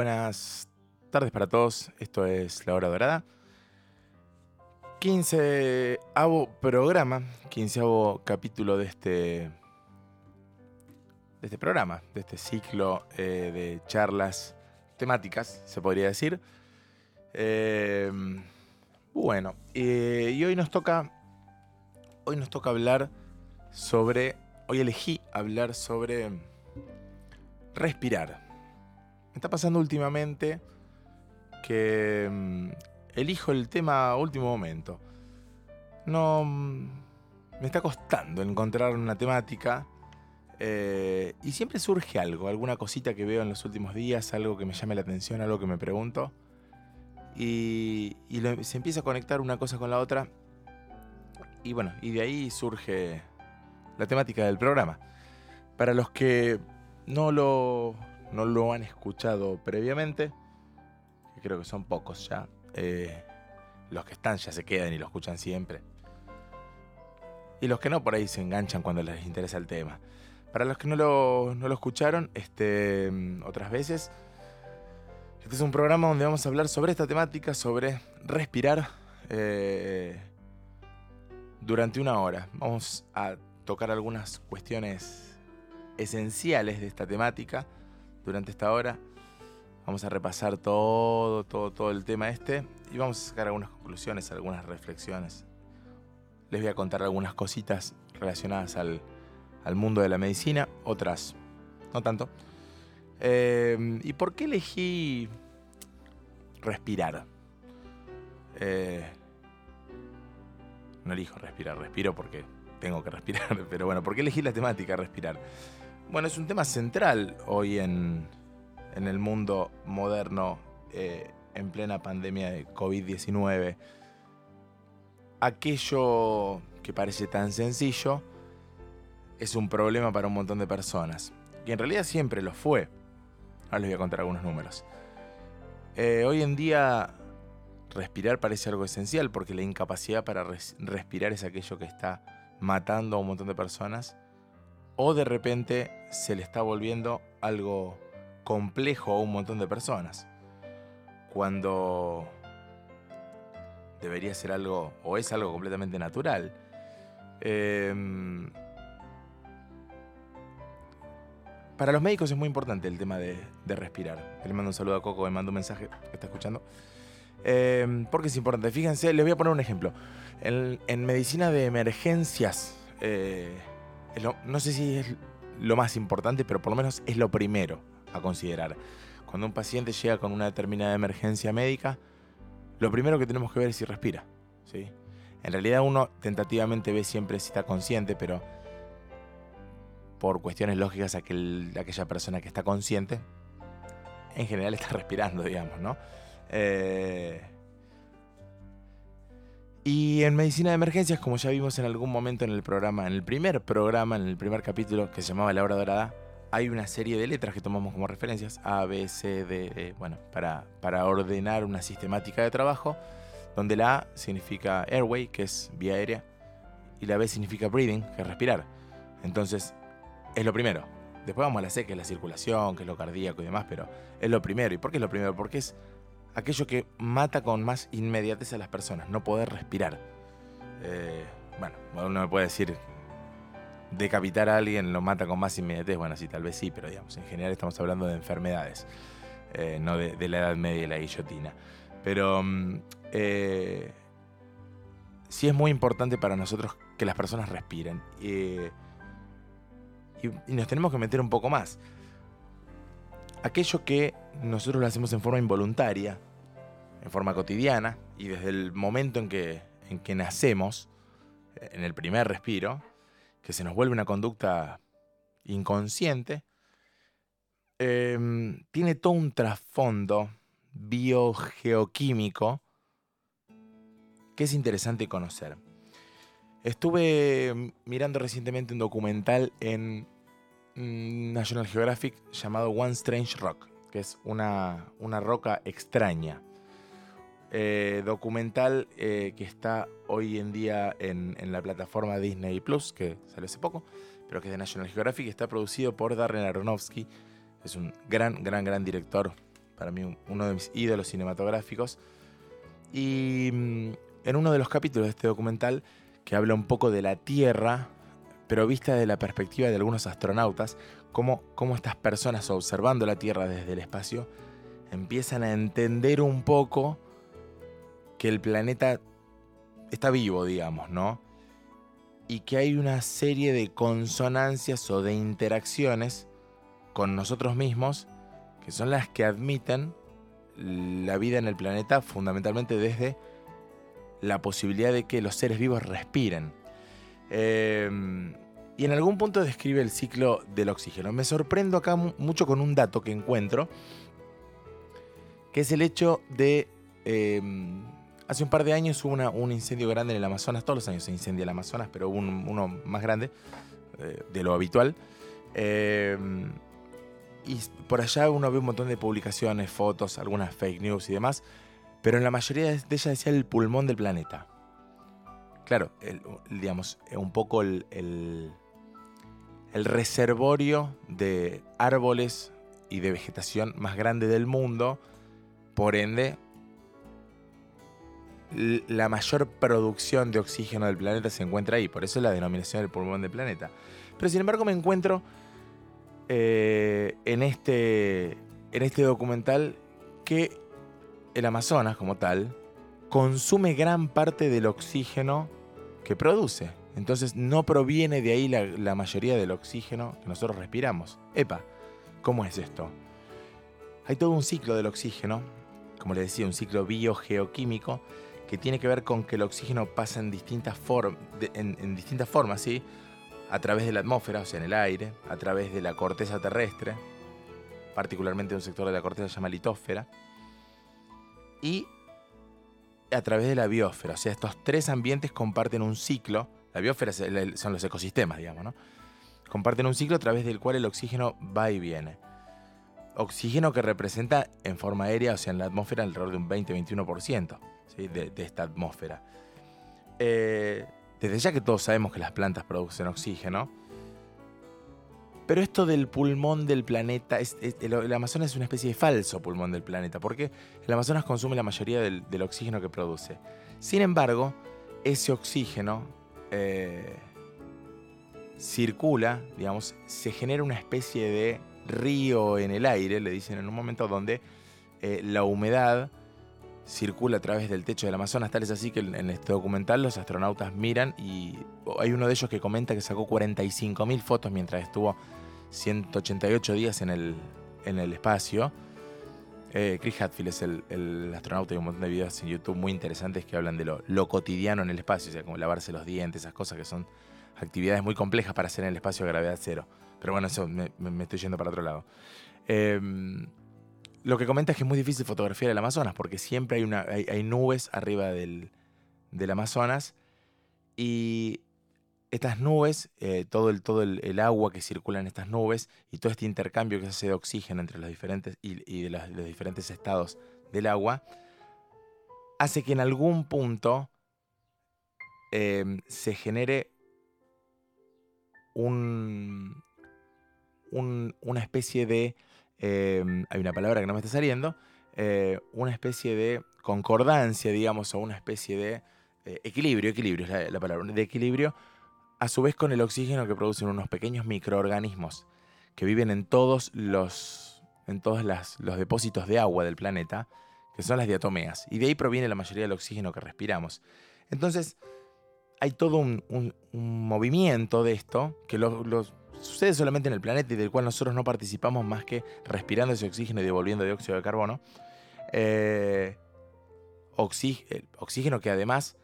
Buenas tardes para todos, esto es La Hora Dorada. 15 programa, 15 capítulo de este, de este programa, de este ciclo eh, de charlas temáticas, se podría decir. Eh, bueno, eh, y hoy nos toca, hoy nos toca hablar sobre, hoy elegí hablar sobre respirar. Me está pasando últimamente que mm, elijo el tema a último momento. No. Mm, me está costando encontrar una temática. Eh, y siempre surge algo, alguna cosita que veo en los últimos días, algo que me llame la atención, algo que me pregunto. Y, se empieza a conectar una cosa con la otra. Y bueno, y de ahí surge la temática del programa. Para los que no lo, no lo han escuchado previamente, creo que son pocos ya, eh, los que están ya se quedan y lo escuchan siempre. Y los que no, por ahí se enganchan cuando les interesa el tema. Para los que no lo, no lo escucharon este, otras veces, este es un programa donde vamos a hablar sobre esta temática, sobre respirar eh, durante una hora. Vamos a tocar algunas cuestiones esenciales de esta temática durante esta hora. Vamos a repasar todo, todo, todo el tema este y vamos a sacar algunas conclusiones, algunas reflexiones. Les voy a contar algunas cositas relacionadas al, mundo de la medicina, otras no tanto. Eh, ¿Y por qué elegí respirar? Eh, no elijo respirar, respiro porque tengo que respirar, pero bueno, ¿por qué elegí la temática respirar? Bueno, es un tema central hoy en, en el mundo moderno eh, en plena pandemia de COVID-19. Aquello que parece tan sencillo es un problema para un montón de personas. Y en realidad siempre lo fue. Ahora les voy a contar algunos números. Eh, hoy en día respirar parece algo esencial porque la incapacidad para respirar es aquello que está matando a un montón de personas o de repente se le está volviendo algo complejo a un montón de personas. Cuando debería ser algo, o es algo completamente natural. Em, para los médicos es muy importante el tema de, respirar. Le mando un saludo a Coco, me mando un mensaje está escuchando. Em, porque es importante. Fíjense, les voy a poner un ejemplo. En, medicina de emergencias, eh, no sé si es lo más importante, pero por lo menos es lo primero a considerar. Cuando un paciente llega con una determinada emergencia médica, lo primero que tenemos que ver es si respira. ¿sí? En realidad uno tentativamente ve siempre si está consciente, pero por cuestiones lógicas aquel, aquella persona que está consciente, en general está respirando, digamos, ¿no? Eh, y en medicina de emergencias, como ya vimos en algún momento en el programa, en el primer programa, en el primer capítulo que se llamaba La Hora Dorada, hay una serie de letras que tomamos como referencias, A, B, C, D, E, bueno, para, para ordenar una sistemática de trabajo, donde la A significa airway, que es vía aérea, y la B significa breathing, que es respirar. Entonces, es lo primero. Después vamos a la C, que es la circulación, que es lo cardíaco y demás, pero es lo primero. ¿Y por qué es lo primero? Porque es aquello que mata con más inmediatez a las personas, no poder respirar. Eh, bueno, uno me puede decir, decapitar a alguien lo mata con más inmediatez. Bueno, sí, tal vez sí, pero digamos, en general estamos hablando de enfermedades, eh, no de, la Edad Media y la guillotina. Pero mm, eh, sí es muy importante para nosotros que las personas respiren. y, nos tenemos que meter un poco más. Aquello que nosotros lo hacemos en forma involuntaria, en forma cotidiana, y desde el momento en que, en que nacemos, en el primer respiro, que se nos vuelve una conducta inconsciente, em, tiene todo un trasfondo biogeoquímico que es interesante conocer. Estuve mirando recientemente un documental en mm, National Geographic llamado One Strange Rock, que es una, una roca extraña. Eh, documental eh, que está hoy en día en, la plataforma Disney Plus, que salió hace poco, pero que es de National Geographic, está producido por Darren Aronofsky, es un gran, gran, gran director para mí uno de mis ídolos cinematográficos. Y mm, en uno de los capítulos de este documental, que habla un poco de la Tierra, pero vista desde la perspectiva de algunos astronautas, cómo, cómo estas personas observando la Tierra desde el espacio empiezan a entender un poco que el planeta está vivo, digamos, ¿no? Y que hay una serie de consonancias o de interacciones con nosotros mismos que son las que admiten la vida en el planeta fundamentalmente desde la posibilidad de que los seres vivos respiren. Em, y en algún punto describe el ciclo del oxígeno. Me sorprendo acá mucho con un dato que encuentro, que es el hecho de... Em, hace un par de años hubo un incendio grande en el Amazonas, todos los años se incendia el Amazonas, pero hubo uno más grande eh, de lo habitual. Em, y por allá uno ve un montón de publicaciones, fotos, algunas fake news y demás, pero en la mayoría de ellas decía el pulmón del planeta. Claro, digamos, un poco el, el, reservorio de árboles y de vegetación más grande del mundo, por ende, la mayor producción de oxígeno del planeta se encuentra ahí, por eso es la denominación del pulmón del planeta. Pero sin embargo me encuentro eh, en, este, en este documental que el Amazonas como tal consume gran parte del oxígeno que produce. Entonces no proviene de ahí la, mayoría del oxígeno que nosotros respiramos. Epa, ¿cómo es esto? Hay todo un ciclo del oxígeno, como les decía, un ciclo biogeoquímico, que tiene que ver con que el oxígeno pasa en distintas, en, distintas formas, ¿sí? a través de la atmósfera, o sea, en el aire, a través de la corteza terrestre, particularmente un sector de la corteza se litósfera, y a través de la biosfera. O sea, estos tres ambientes comparten un ciclo. La biosfera son los ecosistemas, digamos, ¿no? Comparten un ciclo a través del cual el oxígeno va y viene. Oxígeno que representa en forma aérea, o sea, en la atmósfera, alrededor de un 20-21% de, de, esta atmósfera. Eh, desde ya que todos sabemos que las plantas producen oxígeno, pero esto del pulmón del planeta, el, Amazonas es una especie de falso pulmón del planeta, porque el Amazonas consume la mayoría del, oxígeno que produce. Sin embargo, ese oxígeno eh, circula, digamos, se genera una especie de río en el aire, le dicen en un momento donde eh, la humedad circula a través del techo del Amazonas, tal es así que en este documental los astronautas miran y hay uno de ellos que comenta que sacó 45.000 fotos mientras estuvo 188 días en el, en el espacio. Eh, Chris Hadfield es el, astronauta y un montón de videos en YouTube muy interesantes que hablan de lo, cotidiano en el espacio, o sea, como lavarse los dientes, esas cosas que son actividades muy complejas para hacer en el espacio a gravedad cero. Pero bueno, eso me, estoy yendo para otro lado. Em, lo que comenta es que es muy difícil fotografiar el Amazonas porque siempre hay, nubes arriba del, Amazonas y estas nubes, eh, todo, el, todo el, agua que circula en estas nubes y todo este intercambio que se hace de oxígeno entre los diferentes y, de, los, diferentes estados del agua, hace que en algún punto em, se genere un, una especie de Em, hay una palabra que no me está saliendo, eh, una especie de concordancia, digamos, o una especie de eh, equilibrio, equilibrio es la, palabra, de equilibrio, a su vez con el oxígeno que producen unos pequeños microorganismos que viven en todos los, en todos los depósitos de agua del planeta, que son las diatomeas, y de ahí proviene la mayoría del oxígeno que respiramos. Entonces, hay todo un, movimiento de esto que los sucede solamente en el planeta y del cual nosotros no participamos más que respirando ese oxígeno y devolviendo dióxido de carbono. Eh, oxígeno que además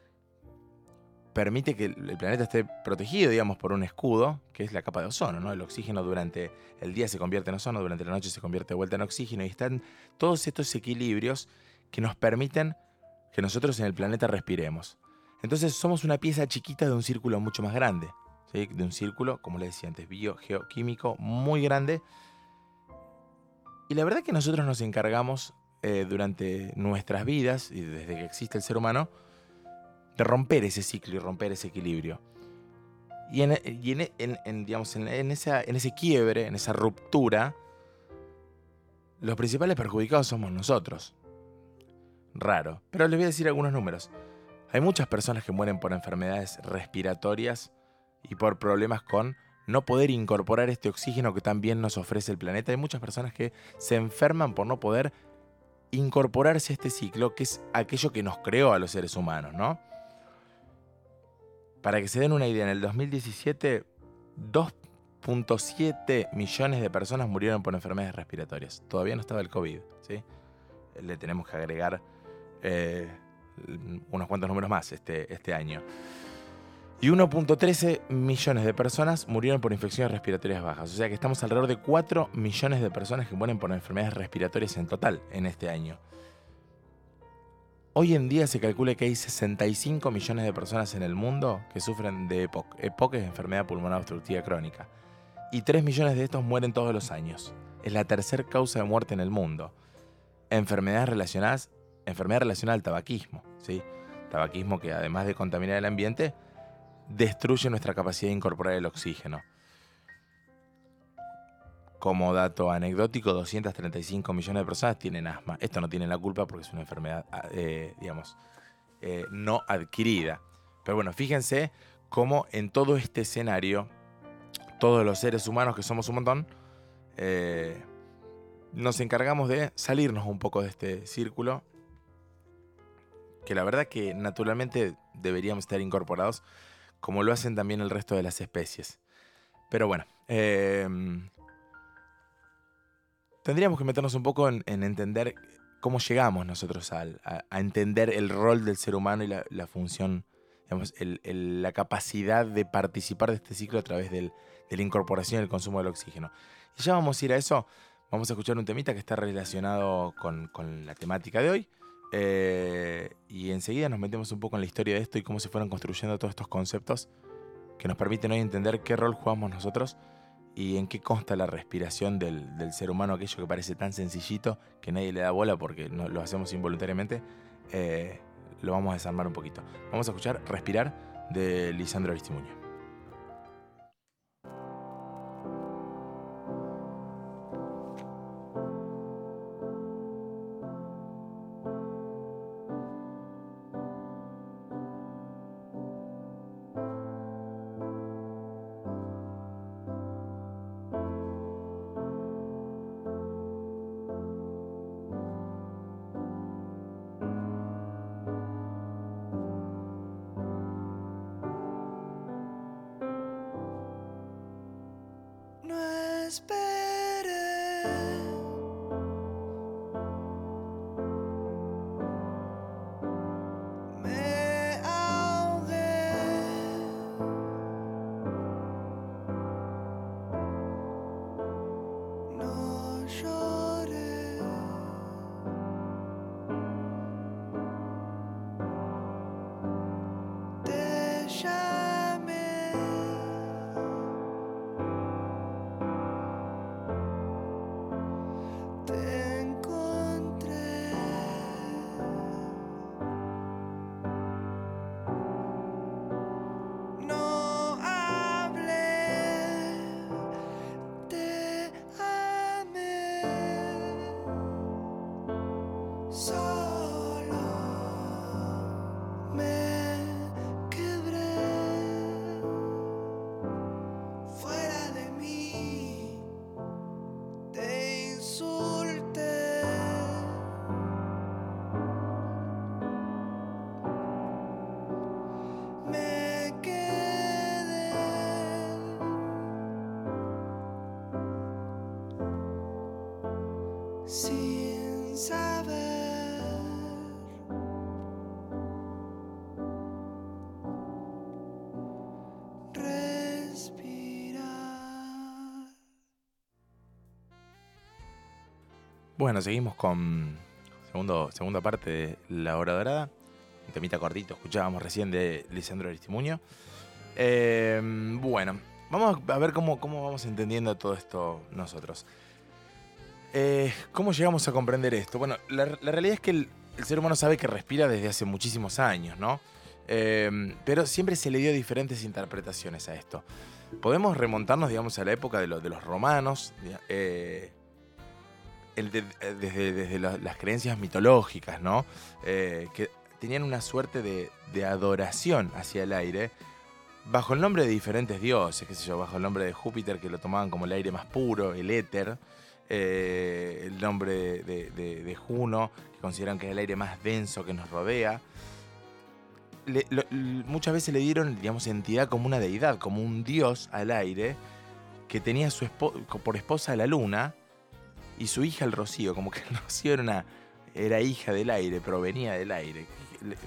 permite que el planeta esté protegido, digamos, por un escudo, que es la capa de ozono, ¿no? El oxígeno durante el día se convierte en ozono, durante la noche se convierte de vuelta en oxígeno, y están todos estos equilibrios que nos permiten que nosotros en el planeta respiremos. Entonces somos una pieza chiquita de un círculo mucho más grande de un círculo, como les decía antes, biogeoquímico muy grande. Y la verdad que nosotros nos encargamos eh, durante nuestras vidas y desde que existe el ser humano de romper ese ciclo y romper ese equilibrio. Y en, digamos, en, ese quiebre, en esa ruptura, los principales perjudicados somos nosotros. Raro, pero les voy a decir algunos números. Hay muchas personas que mueren por enfermedades respiratorias y por problemas con no poder incorporar este oxígeno que también nos ofrece el planeta. Hay muchas personas que se enferman por no poder incorporarse a este ciclo, que es aquello que nos creó a los seres humanos, ¿no? Para que se den una idea, en el 2017, 2.7 millones de personas murieron por enfermedades respiratorias. Todavía no estaba el COVID, ¿sí? Le tenemos que agregar eh, unos cuantos números más este, este año. Y 1.13 millones de personas murieron por infecciones respiratorias bajas. O sea que estamos alrededor de 4 millones de personas que mueren por enfermedades respiratorias en total en este año. Hoy en día se calcula que hay 65 millones de personas en el mundo que sufren de EPOC. EPOC enfermedad pulmonar obstructiva crónica. Y 3 millones de estos mueren todos los años. Es la tercera causa de muerte en el mundo. Enfermedades relacionadas, enfermedad relacionada al tabaquismo. ¿sí? Tabaquismo que además de contaminar el ambiente, destruye nuestra capacidad de incorporar el oxígeno. Como dato anecdótico, 235 millones de personas tienen asma. Esto no tiene la culpa porque es una enfermedad, ah, eh, digamos, eh, no adquirida. Pero bueno, fíjense cómo en todo este escenario, todos los seres humanos, que somos un montón, eh, nos encargamos de salirnos un poco de este círculo, que la verdad que naturalmente deberíamos estar incorporados como lo hacen también el resto de las especies. Pero bueno, tendríamos que meternos un poco en, entender cómo llegamos nosotros a, entender el rol del ser humano y la, función, digamos, la capacidad de participar de este ciclo a través de la incorporación y el consumo del oxígeno. Y ya vamos a ir a eso. Vamos a escuchar un temita que está relacionado con, con la temática de hoy. Eh, y enseguida nos metemos un poco en la historia de esto y cómo se fueron construyendo todos estos conceptos que nos permiten hoy entender qué rol jugamos nosotros y en qué consta la respiración del, ser humano, aquello que parece tan sencillito que nadie le da bola porque no, lo hacemos involuntariamente. Eh, lo vamos a desarmar un poquito. Vamos a escuchar Respirar de Lisandro Aristimuño. whisper Bueno, seguimos con segundo, segunda parte de La Hora Dorada. Un temita cortito, escuchábamos recién de Lisandro Aristimuño. Eh, bueno, vamos a ver cómo, cómo vamos entendiendo todo esto nosotros. Eh, ¿Cómo llegamos a comprender esto? Bueno, la, realidad es que el, ser humano sabe que respira desde hace muchísimos años, ¿no? Eh, pero siempre se le dio diferentes interpretaciones a esto. Podemos remontarnos, digamos, a la época de, de los romanos, desde, las creencias mitológicas, ¿no? que tenían una suerte de, adoración hacia el aire bajo el nombre de diferentes dioses, qué sé yo, bajo el nombre de Júpiter que lo tomaban como el aire más puro, el éter, eh, el nombre de, Juno, que consideran que es el aire más denso que nos rodea. muchas veces le dieron, digamos, entidad como una deidad, como un dios al aire, que tenía su por esposa la luna y su hija el rocío, como que el rocío era, una, era hija del aire, provenía del aire.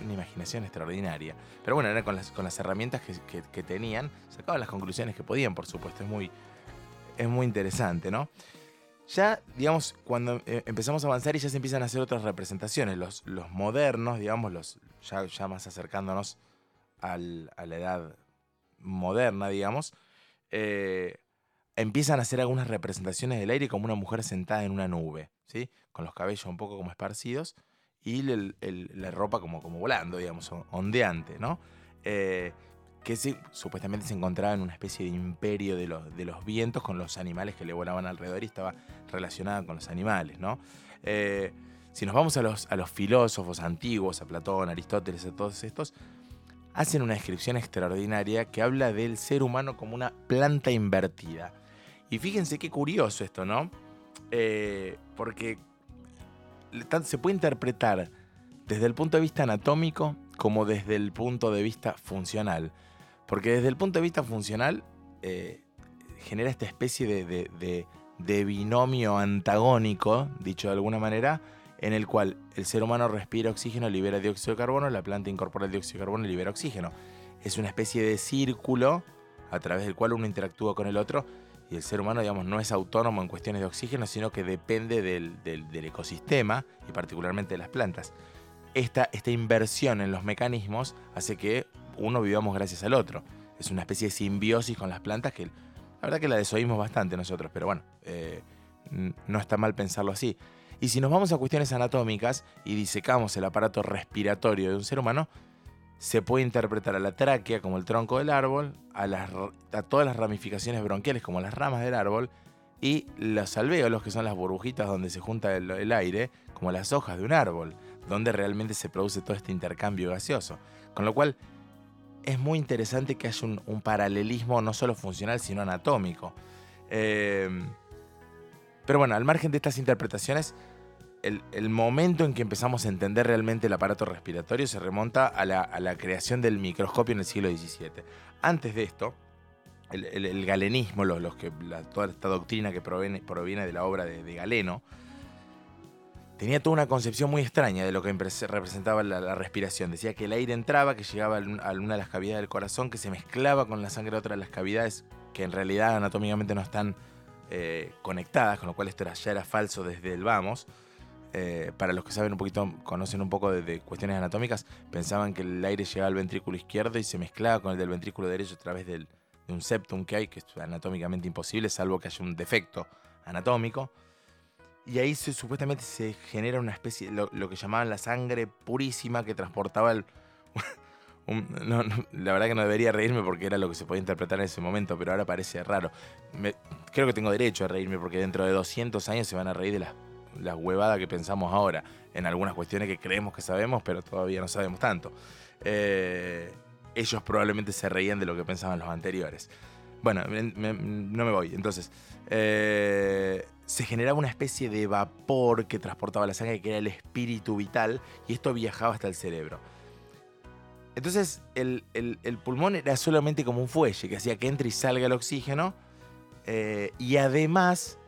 Una imaginación extraordinaria. Pero bueno, era con las, con las herramientas que, que, tenían, sacaban las conclusiones que podían, por supuesto. Es muy, es muy interesante, ¿no? ya, digamos, cuando eh, empezamos a avanzar y ya se empiezan a hacer otras representaciones, los, los modernos, digamos, los ya, ya más acercándonos a la edad moderna, digamos, eh, empiezan a hacer algunas representaciones del aire como una mujer sentada en una nube, ¿sí? Con los cabellos un poco como esparcidos y la ropa como, como volando, digamos, ondeante, ¿no? Eh, que supuestamente se encontraba en una especie de imperio de los, vientos con los animales que le volaban alrededor y estaba relacionada con los animales, ¿no? Eh, si nos vamos a los, a los filósofos antiguos, a Platón, Aristóteles, a todos estos, hacen una descripción extraordinaria que habla del ser humano como una planta invertida. Y fíjense qué curioso esto, ¿no? Eh, porque se puede interpretar desde el punto de vista anatómico como desde el punto de vista funcional. Porque desde el punto de vista funcional eh, genera esta especie de, binomio antagónico, dicho de alguna manera, en el cual el ser humano respira oxígeno, libera dióxido de carbono, la planta incorpora el dióxido de carbono y libera oxígeno. Es una especie de círculo a través del cual uno interactúa con el otro y el ser humano, digamos, no es autónomo en cuestiones de oxígeno, sino que depende del, ecosistema y particularmente de las plantas. Esta, esta inversión en los mecanismos hace que uno vivamos gracias al otro. Es una especie de simbiosis con las plantas que la verdad que la desoímos bastante nosotros, pero bueno, eh, no está mal pensarlo así. Y si nos vamos a cuestiones anatómicas y disecamos el aparato respiratorio de un ser humano, se puede interpretar a la tráquea como el tronco del árbol, a, todas las ramificaciones bronquiales como las ramas del árbol, y los alvéolos, que son las burbujitas donde se junta el aire, como las hojas de un árbol, donde realmente se produce todo este intercambio gaseoso. Con lo cual, es muy interesante que haya un, paralelismo no solo funcional, sino anatómico. Em, pero bueno, al margen de estas interpretaciones, el, momento en que empezamos a entender realmente el aparato respiratorio se remonta a la, creación del microscopio en el siglo XVII. Antes de esto, el, galenismo, los, que, toda esta doctrina que proviene, proviene de la obra de Galeno, tenía toda una concepción muy extraña de lo que representaba la, respiración. Decía que el aire entraba, que llegaba a una de las cavidades del corazón, que se mezclaba con la sangre de otra de las cavidades que en realidad anatómicamente no están eh, conectadas, con lo cual esto ya era falso desde el vamos. Eh, para los que saben un poquito, conocen un poco de, cuestiones anatómicas, pensaban que el aire llegaba al ventrículo izquierdo y se mezclaba con el del ventrículo derecho a través de un septum que hay, que es anatómicamente imposible, salvo que haya un defecto anatómico. Y ahí supuestamente se genera una especie, lo, lo que llamaban la sangre purísima que transportaba el... la verdad que no debería reírme porque era lo que se podía interpretar en ese momento, pero ahora parece raro. creo que tengo derecho a reírme porque dentro de 200 años se van a reír de las, las huevadas que pensamos ahora, en algunas cuestiones que creemos que sabemos, pero todavía no sabemos tanto. Eh, ellos probablemente se reían de lo que pensaban los anteriores. Bueno, no me voy. Entonces, eh, se generaba una especie de vapor que transportaba la sangre, que era el espíritu vital, y esto viajaba hasta el cerebro. Entonces el, pulmón era solamente como un fuelle que hacía que entre y salga el oxígeno, eh, y además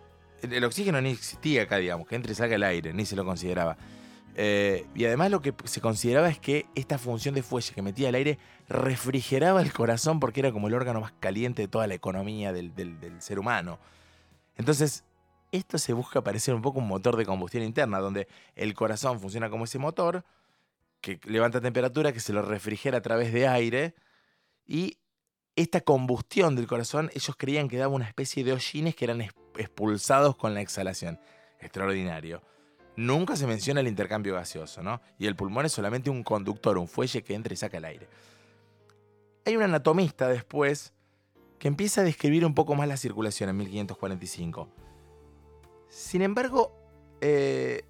el, oxígeno ni existía acá, digamos, que entre y salga el aire, ni se lo consideraba. Eh, y además lo que se consideraba es que esta función de fuelle que metía el aire refrigeraba el corazón porque era como el órgano más caliente de toda la economía del, del ser humano. Entonces, esto se busca parecer un poco un motor de combustión interna, donde el corazón funciona como ese motor que levanta temperatura, que se lo refrigera a través de aire, y esta combustión del corazón, ellos creían que daba una especie de hollines que eran expulsados con la exhalación. Extraordinario. Nunca se menciona el intercambio gaseoso, ¿no? Y el pulmón es solamente un conductor, un fuelle que entra y saca el aire. Hay un anatomista después que empieza a describir un poco más la circulación en 1545 sin embargo, eh,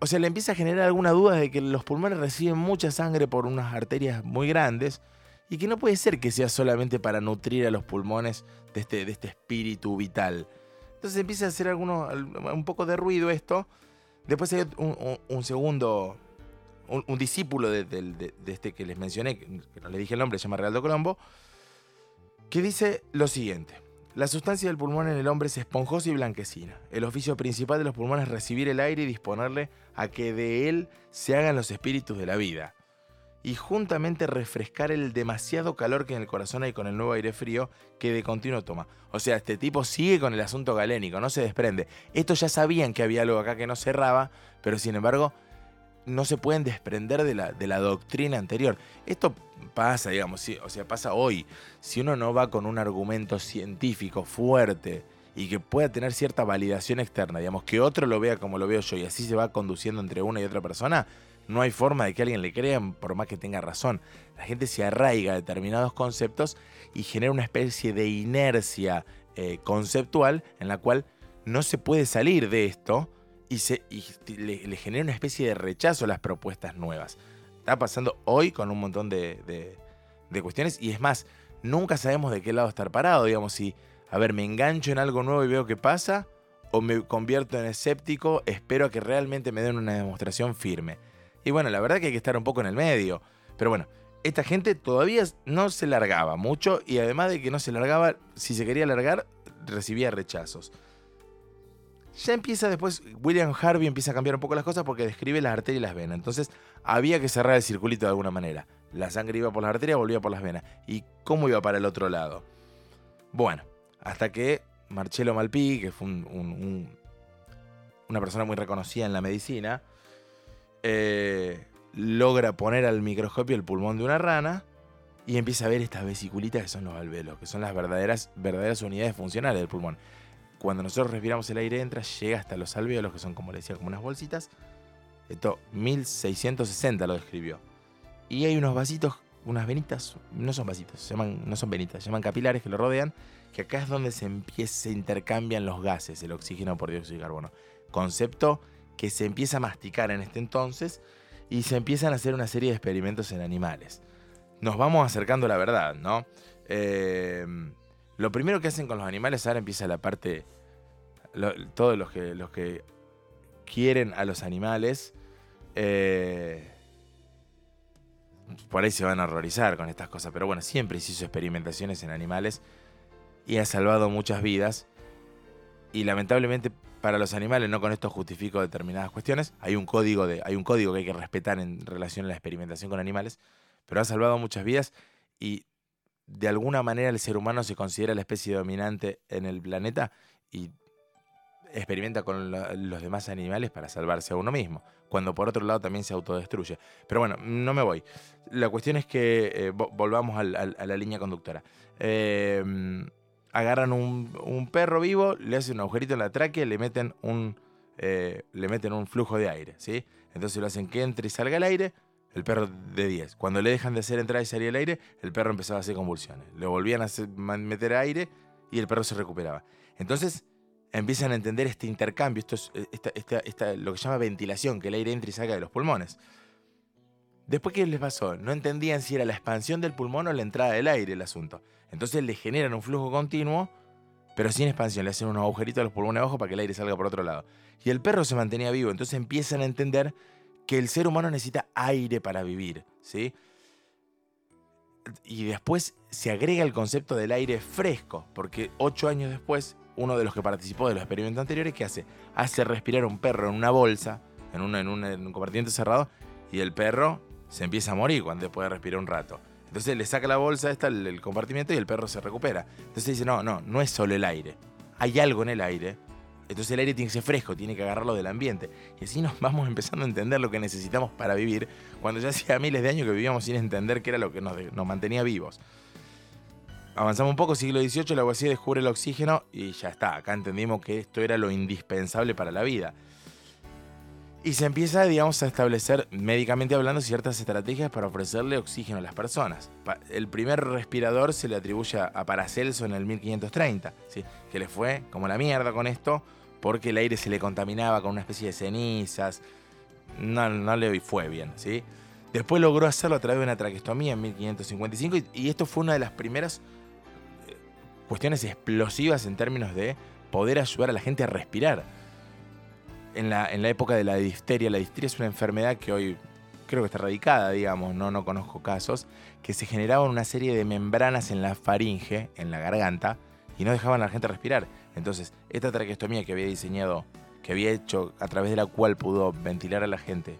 o sea, le empieza a generar alguna duda de que los pulmones reciben mucha sangre por unas arterias muy grandes y que no puede ser que sea solamente para nutrir a los pulmones de este, este espíritu vital. Entonces empieza a hacer alguno, un poco de ruido esto. Después hay un, segundo, un, discípulo de, este que les mencioné, que no le dije el nombre, se llama Realdo Colombo, que dice lo siguiente. La sustancia del pulmón en el hombre es esponjosa y blanquecina. El oficio principal de los pulmones es recibir el aire y disponerle a que de él se hagan los espíritus de la vida. Y juntamente refrescar el demasiado calor que en el corazón hay con el nuevo aire frío que de continuo toma. O sea, este tipo sigue con el asunto galénico, no se desprende. Estos ya sabían que había algo acá que no cerraba, pero sin embargo no se pueden desprender de la, de la doctrina anterior. Esto pasa, digamos, o sea, pasa hoy. Si uno no va con un argumento científico fuerte y que pueda tener cierta validación externa, digamos, que otro lo vea como lo veo yo y así se va conduciendo entre una y otra persona, no hay forma de que alguien le crea por más que tenga razón. La gente se arraiga a determinados conceptos y genera una especie de inercia eh, conceptual en la cual no se puede salir de esto y, le, genera una especie de rechazo a las propuestas nuevas. Está pasando hoy con un montón de, cuestiones y es más, nunca sabemos de qué lado estar parado. Digamos, si, a ver, me engancho en algo nuevo y veo qué pasa, o me convierto en escéptico, espero que realmente me den una demostración firme. Y bueno, la verdad que hay que estar un poco en el medio. Pero bueno, esta gente todavía no se largaba mucho y además de que no se largaba, si se quería largar, recibía rechazos. Ya empieza después, William Harvey empieza a cambiar un poco las cosas porque describe las arterias y las venas. Entonces había que cerrar el circulito de alguna manera. La sangre iba por las arterias, volvía por las venas. ¿Y cómo iba para el otro lado? Bueno, hasta que Marcello Malpi, que fue una persona muy reconocida en la medicina, eh, logra poner al microscopio el pulmón de una rana y empieza a ver estas vesiculitas que son los alveolos, que son las verdaderas, verdaderas unidades funcionales del pulmón cuando nosotros respiramos el aire entra, llega hasta los alvéolos, que son como le decía, como unas bolsitas. Esto 1660 lo describió. Y hay unos vasitos, unas venitas, no son vasitos, se llaman, no son venitas, se llaman capilares que lo rodean, que acá es donde se se intercambian los gases, el oxígeno por dióxido de carbono. Concepto que se empieza a masticar en este entonces y se empiezan a hacer una serie de experimentos en animales. Nos vamos acercando a la verdad, ¿no? Eh, lo primero que hacen con los animales, ahora empieza la parte. todos los que, los que quieren a los animales. Eh, por ahí se van a horrorizar con estas cosas. Pero bueno, siempre se hizo experimentaciones en animales y ha salvado muchas vidas. Y lamentablemente para los animales, no con esto justifico determinadas cuestiones, hay un código, de, hay un código que hay que respetar en relación a la experimentación con animales, pero ha salvado muchas vidas y de alguna manera el ser humano se considera la especie dominante en el planeta y experimenta con los demás animales para salvarse a uno mismo, cuando por otro lado también se autodestruye. Pero bueno, no me voy. La cuestión es que eh, volvamos a la línea conductora. Em, agarran un, perro vivo, le hacen un agujerito en la tráquea, le meten un, eh, le meten un flujo de aire, ¿sí? Entonces lo hacen que entre y salga el aire, el perro de 10. Cuando le dejan de hacer entrar y salir el aire, el perro empezaba a hacer convulsiones. Le volvían a meter aire y el perro se recuperaba. Entonces empiezan a entender este intercambio, esto es eh, lo que se llama ventilación, que el aire entra y salga de los pulmones. Después, ¿qué les pasó? No entendían si era la expansión del pulmón o la entrada del aire el asunto. Entonces le generan un flujo continuo, pero sin expansión. Le hacen unos agujeritos a los pulmones abajo para que el aire salga por otro lado. Y el perro se mantenía vivo. Entonces empiezan a entender que el ser humano necesita aire para vivir, ¿sí? Y después se agrega el concepto del aire fresco, porque ocho años después, uno de los que participó de los experimentos anteriores, ¿qué hace? Hace respirar un perro en una bolsa, en, un, compartimiento cerrado, y el perro se empieza a morir cuando puede respirar un rato. Entonces le saca la bolsa esta, el, el compartimento, y el perro se recupera. Entonces dice, no, no, no es solo el aire. Hay algo en el aire entonces el aire tiene que ser fresco, tiene que agarrarlo del ambiente. Y así nos vamos empezando a entender lo que necesitamos para vivir, cuando ya hacía miles de años que vivíamos sin entender qué era lo que nos, mantenía vivos. Avanzamos un poco, siglo XVIII, la poesía descubre el oxígeno y ya está, acá entendimos que esto era lo indispensable para la vida. Y se empieza, digamos, a establecer, médicamente hablando, ciertas estrategias para ofrecerle oxígeno a las personas. El primer respirador se le atribuye a Paracelso en el 1530, ¿sí? que le fue como la mierda con esto, porque el aire se le contaminaba con una especie de cenizas. No, no le fue bien, ¿sí? Después logró hacerlo a través de una traqueostomía en 1555 y, esto fue una de las primeras eh, cuestiones explosivas en términos de poder ayudar a la gente a respirar. En la, en la época de la difteria, la difteria es una enfermedad que hoy creo que está erradicada, digamos, no, no conozco casos, que se generaban una serie de membranas en la faringe, en la garganta, y no dejaban a la gente respirar. Entonces, esta traqueostomía que había diseñado, que había hecho, a través de la cual pudo ventilar a la gente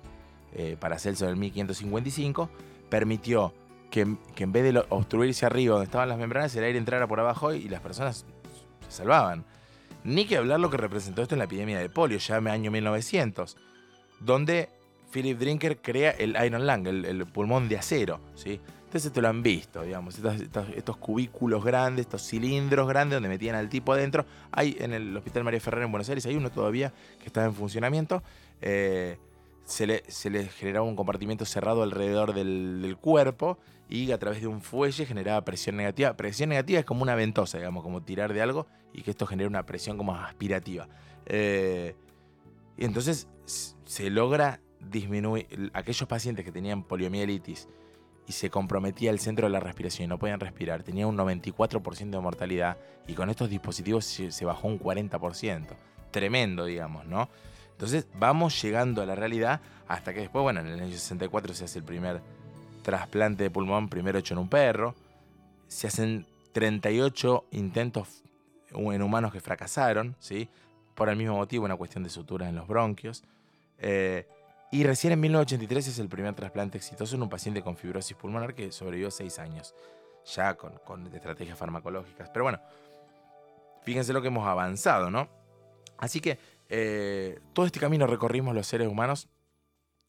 eh, para Celso del 1555, permitió que, en vez de obstruirse arriba donde estaban las membranas, el aire entrara por abajo y las personas se salvaban. Ni que hablar lo que representó esto en la epidemia de polio, ya en el año 1900, donde Philip Drinker crea el Iron Lung, el, pulmón de acero, ¿sí? Entonces esto lo han visto, digamos, estos, cubículos grandes, estos cilindros grandes donde metían al tipo adentro. Hay en el Hospital María Ferrer en Buenos Aires, hay uno todavía que está en funcionamiento. Eh, se, le, generaba un compartimiento cerrado alrededor del, cuerpo y a través de un fuelle generaba presión negativa. Presión negativa es como una ventosa, digamos, como tirar de algo y que esto genera una presión como aspirativa. Eh, y entonces se logra disminuir aquellos pacientes que tenían poliomielitis y se comprometía el centro de la respiración y no podían respirar, tenía un 94% de mortalidad y con estos dispositivos se, bajó un 40%. Tremendo, digamos, ¿no? Entonces vamos llegando a la realidad hasta que después, bueno, en el año 64 se hace el primer trasplante de pulmón, primero hecho en un perro, se hacen 38 intentos en humanos que fracasaron, ¿sí? Por el mismo motivo, una cuestión de suturas en los bronquios. Eh, y recién en 1983 es el primer trasplante exitoso en un paciente con fibrosis pulmonar que sobrevivió seis años, ya con, estrategias farmacológicas. Pero bueno, fíjense lo que hemos avanzado, ¿no? Así que eh, todo este camino recorrimos los seres humanos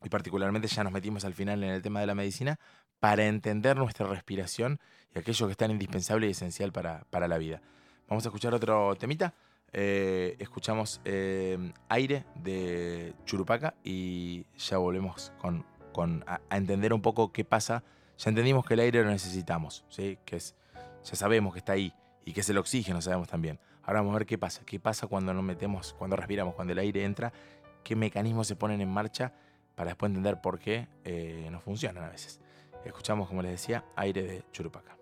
y particularmente ya nos metimos al final en el tema de la medicina para entender nuestra respiración y aquello que es tan indispensable y esencial para, para la vida. Vamos a escuchar otro temita. Eh, escuchamos eh, aire de Churupaca y ya volvemos con, a, entender un poco qué pasa. Ya entendimos que el aire lo necesitamos, ¿sí? que es, ya sabemos que está ahí y que es el oxígeno, sabemos también. Ahora vamos a ver qué pasa, qué pasa cuando nos metemos, cuando respiramos, cuando el aire entra, qué mecanismos se ponen en marcha para después entender por qué eh, no funcionan a veces. Escuchamos, como les decía, aire de Churupaca.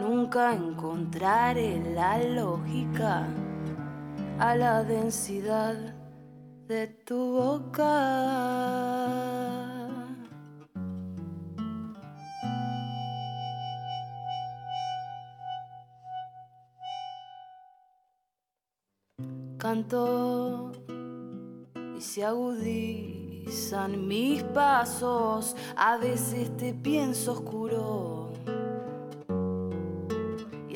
Nunca encontraré la lógica a la densidad de tu boca. canto y se agudizan mis pasos. A veces te pienso oscuro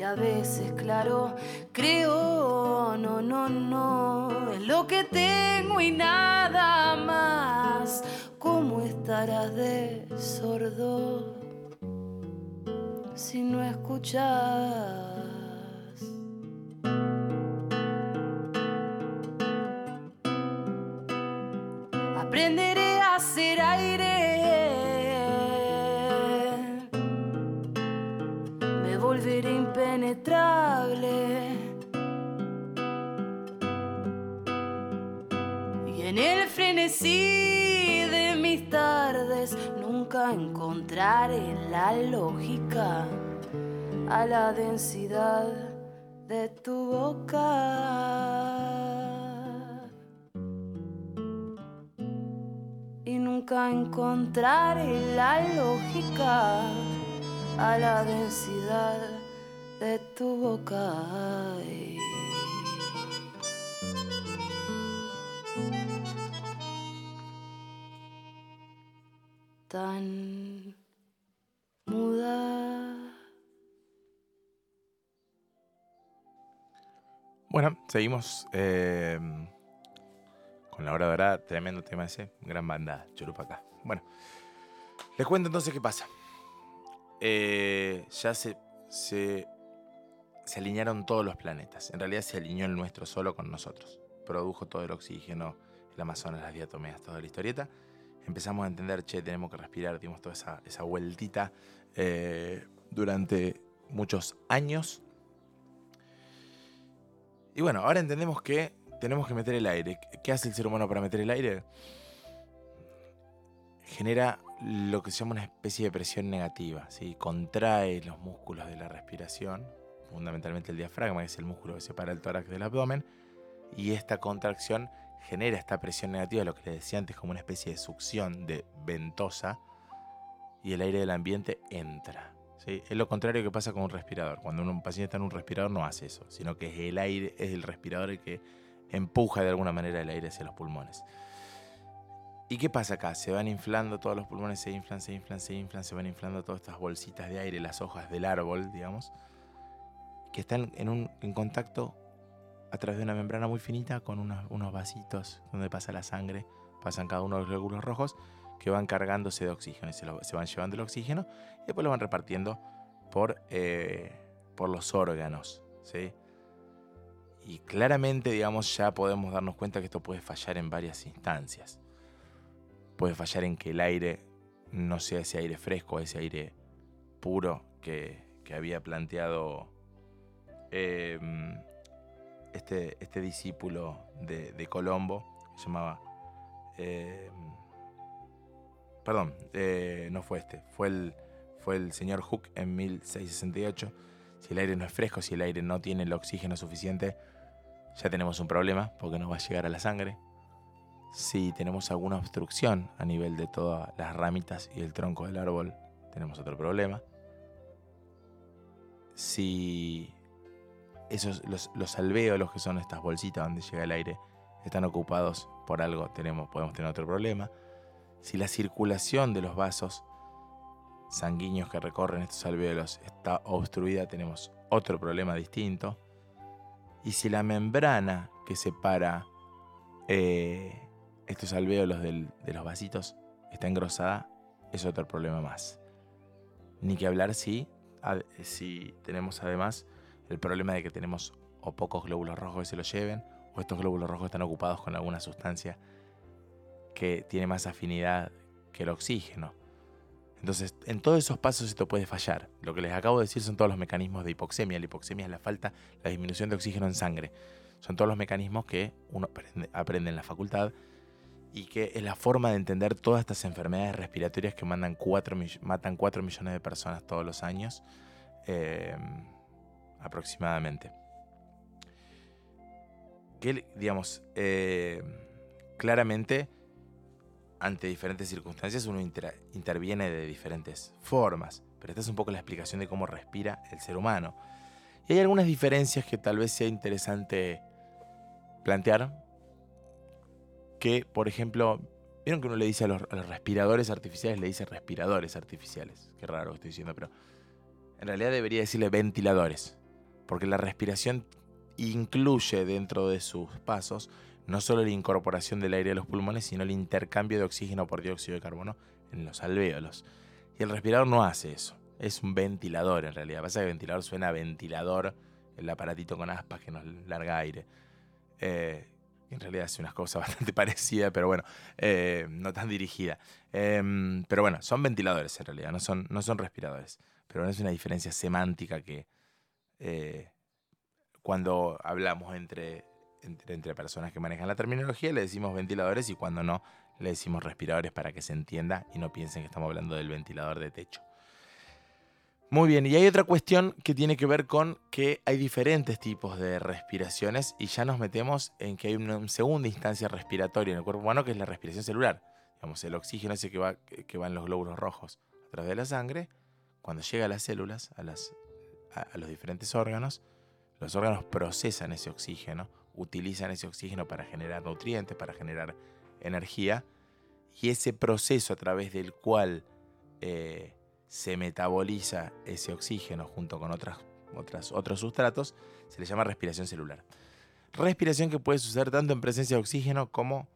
a veces claro. Creo, no, no, no, en lo que tengo y nada más. ¿Cómo estarás de sordo si no escuchas? aprenderé a ser aire. Y en el frenesí de mis tardes nunca encontraré la lógica a la densidad de tu boca. Y nunca encontraré la lógica a la densidad de tu boca. Tan muda. Bueno, seguimos eh, con la hora dorada, tremendo tema ese, gran banda, Churupacá. Bueno, les cuento entonces qué pasa. Eh, ya se, se, se alinearon todos los planetas. En realidad se alineó el nuestro solo con nosotros. Produjo todo el oxígeno, el Amazonas, las diatomeas, toda la historieta. Empezamos a entender, che, tenemos que respirar, dimos toda esa, esa vueltita eh, durante muchos años. Y bueno, ahora entendemos que tenemos que meter el aire. ¿Qué hace el ser humano para meter el aire? Genera lo que se llama una especie de presión negativa. ¿sí? Contrae los músculos de la respiración, fundamentalmente el diafragma, que es el músculo que separa el tórax del abdomen, y esta contracción genera esta presión negativa, lo que les decía antes, como una especie de succión de ventosa, y el aire del ambiente entra. ¿sí? Es lo contrario que pasa con un respirador. Cuando un paciente está en un respirador no hace eso, sino que es el aire, es el respirador el que empuja de alguna manera el aire hacia los pulmones. ¿Y qué pasa acá? Se van inflando todos los pulmones, se inflan, se inflan, se inflan, se van inflando todas estas bolsitas de aire, las hojas del árbol, digamos, que están en, un, contacto a través de una membrana muy finita con unos, unos vasitos donde pasa la sangre, pasan cada uno de los glóbulos rojos que van cargándose de oxígeno y se, lo- se van llevando el oxígeno y después lo van repartiendo por, eh, por los órganos. ¿sí? Y claramente, digamos, ya podemos darnos cuenta que esto puede fallar en varias instancias. Puede fallar en que el aire no sea ese aire fresco, ese aire puro que, que había planteado eh, este, este discípulo de, Colombo, se llamaba... eh, perdón, eh, no fue este, fue el, fue el señor Hooke en 1668. Si el aire no es fresco, si el aire no tiene el oxígeno suficiente, ya tenemos un problema porque no va a llegar a la sangre. Si tenemos alguna obstrucción a nivel de todas las ramitas y el tronco del árbol, tenemos otro problema. Si esos, los, los alvéolos, que son estas bolsitas donde llega el aire, están ocupados por algo, tenemos, podemos tener otro problema. Si la circulación de los vasos sanguíneos que recorren estos alvéolos está obstruida, tenemos otro problema distinto. Y si la membrana que separa eh, estos alvéolos de los vasitos está engrosada, es otro problema más. Ni que hablar si, si tenemos además el problema de que tenemos o pocos glóbulos rojos que se lo lleven, o estos glóbulos rojos están ocupados con alguna sustancia que tiene más afinidad que el oxígeno. Entonces, en todos esos pasos esto puede fallar. Lo que les acabo de decir son todos los mecanismos de hipoxemia. La hipoxemia es la falta, la disminución de oxígeno en sangre. Son todos los mecanismos que uno aprende, en la facultad y que es la forma de entender todas estas enfermedades respiratorias que mandan cuatro matan 4 millones de personas todos los años, eh, aproximadamente. Que, digamos, eh, claramente ante diferentes circunstancias uno interviene de diferentes formas, pero esta es un poco la explicación de cómo respira el ser humano. Y hay algunas diferencias que tal vez sea interesante plantear, que por ejemplo, vieron que uno le dice a los, a los respiradores artificiales, le dice respiradores artificiales, qué raro que estoy diciendo, pero en realidad debería decirle ventiladores, porque la respiración incluye dentro de sus pasos no solo la incorporación del aire a los pulmones, sino el intercambio de oxígeno por dióxido de carbono en los alvéolos. Y el respirador no hace eso, es un ventilador en realidad. Pasa que el ventilador suena a ventilador, el aparatito con aspas que nos larga aire. Eh, en realidad hace unas cosas bastante parecidas, pero bueno, eh, no tan dirigida. Em, pero bueno, son ventiladores en realidad, no son, no son respiradores. Pero no es una diferencia semántica que eh, cuando hablamos entre entre, personas que manejan la terminología le decimos ventiladores y cuando no le decimos respiradores para que se entienda y no piensen que estamos hablando del ventilador de techo. Muy bien, y hay otra cuestión que tiene que ver con que hay diferentes tipos de respiraciones y ya nos metemos en que hay una segunda instancia respiratoria en el cuerpo humano que es la respiración celular. Digamos, el oxígeno ese que va, que va en los glóbulos rojos a través de la sangre, cuando llega a las células, a, las, a los diferentes órganos, los órganos procesan ese oxígeno, utilizan ese oxígeno para generar nutrientes, para generar energía, y ese proceso a través del cual eh, se metaboliza ese oxígeno junto con otras, otras, otros sustratos se le llama respiración celular. Respiración que puede suceder tanto en presencia de oxígeno como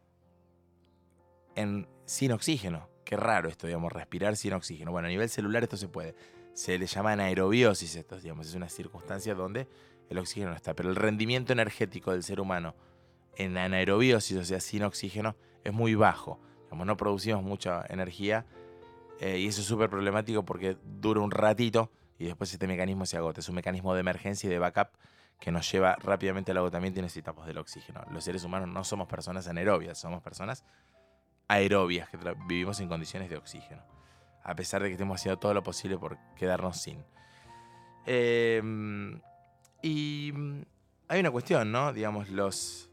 en, sin oxígeno. Qué raro esto, digamos, respirar sin oxígeno. Bueno, a nivel celular esto se puede. Se le llama anaerobiosis, esto, digamos, es una circunstancia donde el oxígeno no está. Pero el rendimiento energético del ser humano en anaerobiosis, o sea, sin oxígeno, es muy bajo. Como no producimos mucha energía eh, y eso es súper problemático porque dura un ratito y después este mecanismo se agota. Es un mecanismo de emergencia y de backup que nos lleva rápidamente al agotamiento y necesitamos del oxígeno. Los seres humanos no somos personas anaerobias, somos personas aerobias que vivimos en condiciones de oxígeno. A pesar de que estemos haciendo todo lo posible por quedarnos sin. Eh, y mm, hay una cuestión, ¿no? Digamos, los.